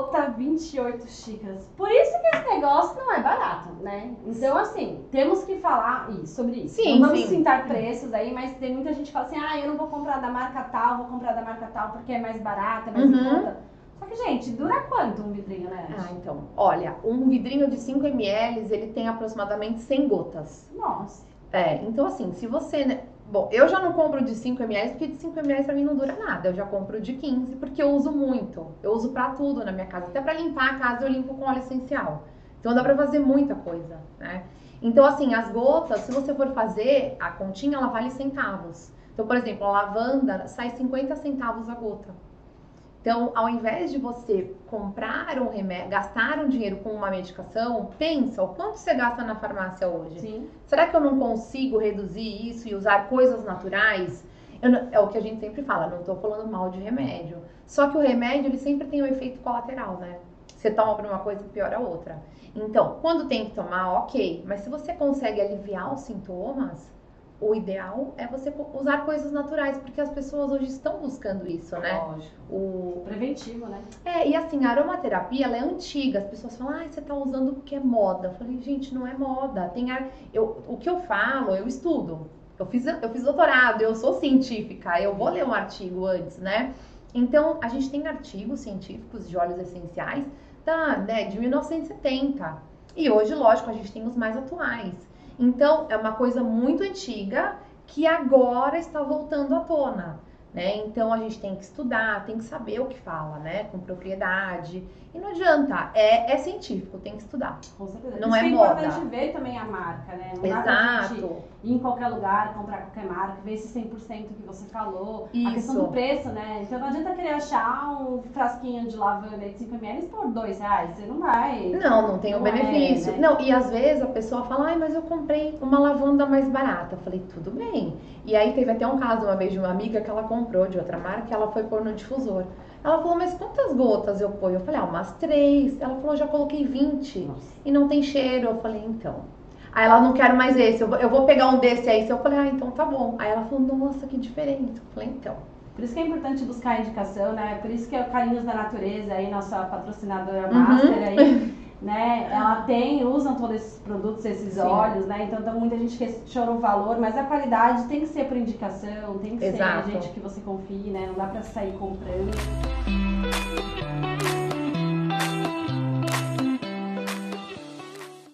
gota 28 xícaras. Por isso que esse negócio não é barato, né? Então, assim, temos que falar sobre isso. Sim, não vamos sim. citar preços aí, mas tem muita gente que fala assim, ah, eu não vou comprar da marca tal, vou comprar da marca tal porque é mais barato, é mais Uhum. conta. Só que, gente, dura quanto um vidrinho, né? Ah, então, olha, um vidrinho de 5 ml, ele tem aproximadamente 100 gotas. Nossa. É, então assim, se você. Bom, eu já não compro de 5 ml, porque de 5 ml pra mim não dura nada. Eu já compro de 15, porque eu uso muito. Eu uso pra tudo na minha casa. Até pra limpar a casa, eu limpo com óleo essencial. Então dá pra fazer muita coisa, né? Então, assim, as gotas, se você for fazer, a continha, ela vale centavos. Então, por exemplo, a lavanda sai 50 centavos a gota. Então, ao invés de você comprar um remédio, gastar um dinheiro com uma medicação, pensa o quanto você gasta na farmácia hoje. Sim. Será que eu não consigo reduzir isso e usar coisas naturais? Não- é o que a gente sempre fala, não tô falando mal de remédio. Só que o remédio, ele sempre tem um efeito colateral, né? Você toma pra uma coisa e piora a outra. Então, quando tem que tomar, ok. Mas se você consegue aliviar os sintomas, o ideal é você usar coisas naturais, porque as pessoas hoje estão buscando isso, né? Lógico. O, Preventivo, né? é, e assim, a aromaterapia, ela é antiga. As pessoas falam, ah, você tá usando porque é moda. Eu falei, gente, não é moda. Tem ar... eu, o que eu falo, eu estudo. Eu fiz, eu fiz doutorado, eu sou científica, eu vou ler um artigo antes, né? Então, a gente tem artigos científicos de óleos essenciais da, né, de 1970. E hoje, lógico, a gente tem os mais atuais. Então, é uma coisa muito antiga que agora está voltando à tona. Né? Então a gente tem que estudar, tem que saber o que fala, né? Com propriedade. E não adianta, é, é científico, tem que estudar. Com certeza. Não Isso é é moda. importante ver também a marca, né? Não Exato. Ir em qualquer lugar, comprar qualquer marca, ver esse 100% que você falou. A Isso. questão do preço, né? Então não adianta querer achar um frasquinho de lavanda de 5ml por 2 reais. Você não vai. Não, não tem o Não é, benefício. né? Não, e às vezes a pessoa fala, ai, mas eu comprei uma lavanda mais barata. Eu falei, tudo bem. E aí teve até um caso uma vez de uma amiga que ela comprou de outra marca, ela foi pôr no difusor. Ela falou, mas quantas gotas eu ponho? Eu falei, ah, umas três. Ela falou, já coloquei 20 Nossa. e não tem cheiro. Eu falei, então. Aí ela não quero mais esse, eu vou, eu vou pegar um desse aí. Eu falei, ah, então tá bom. Aí ela falou, nossa, que diferente. Eu falei, então. Por isso que é importante buscar indicação, né? Por isso que é o Carinhos da Natureza aí, nossa patrocinadora Uhum. master aí, né? Ela tem, usam todos esses produtos, esses Sim. óleos, né? Então tem muita gente questiona o valor, mas a qualidade tem que ser por indicação, tem que Exato. ser gente que você confie, né? Não dá pra sair comprando.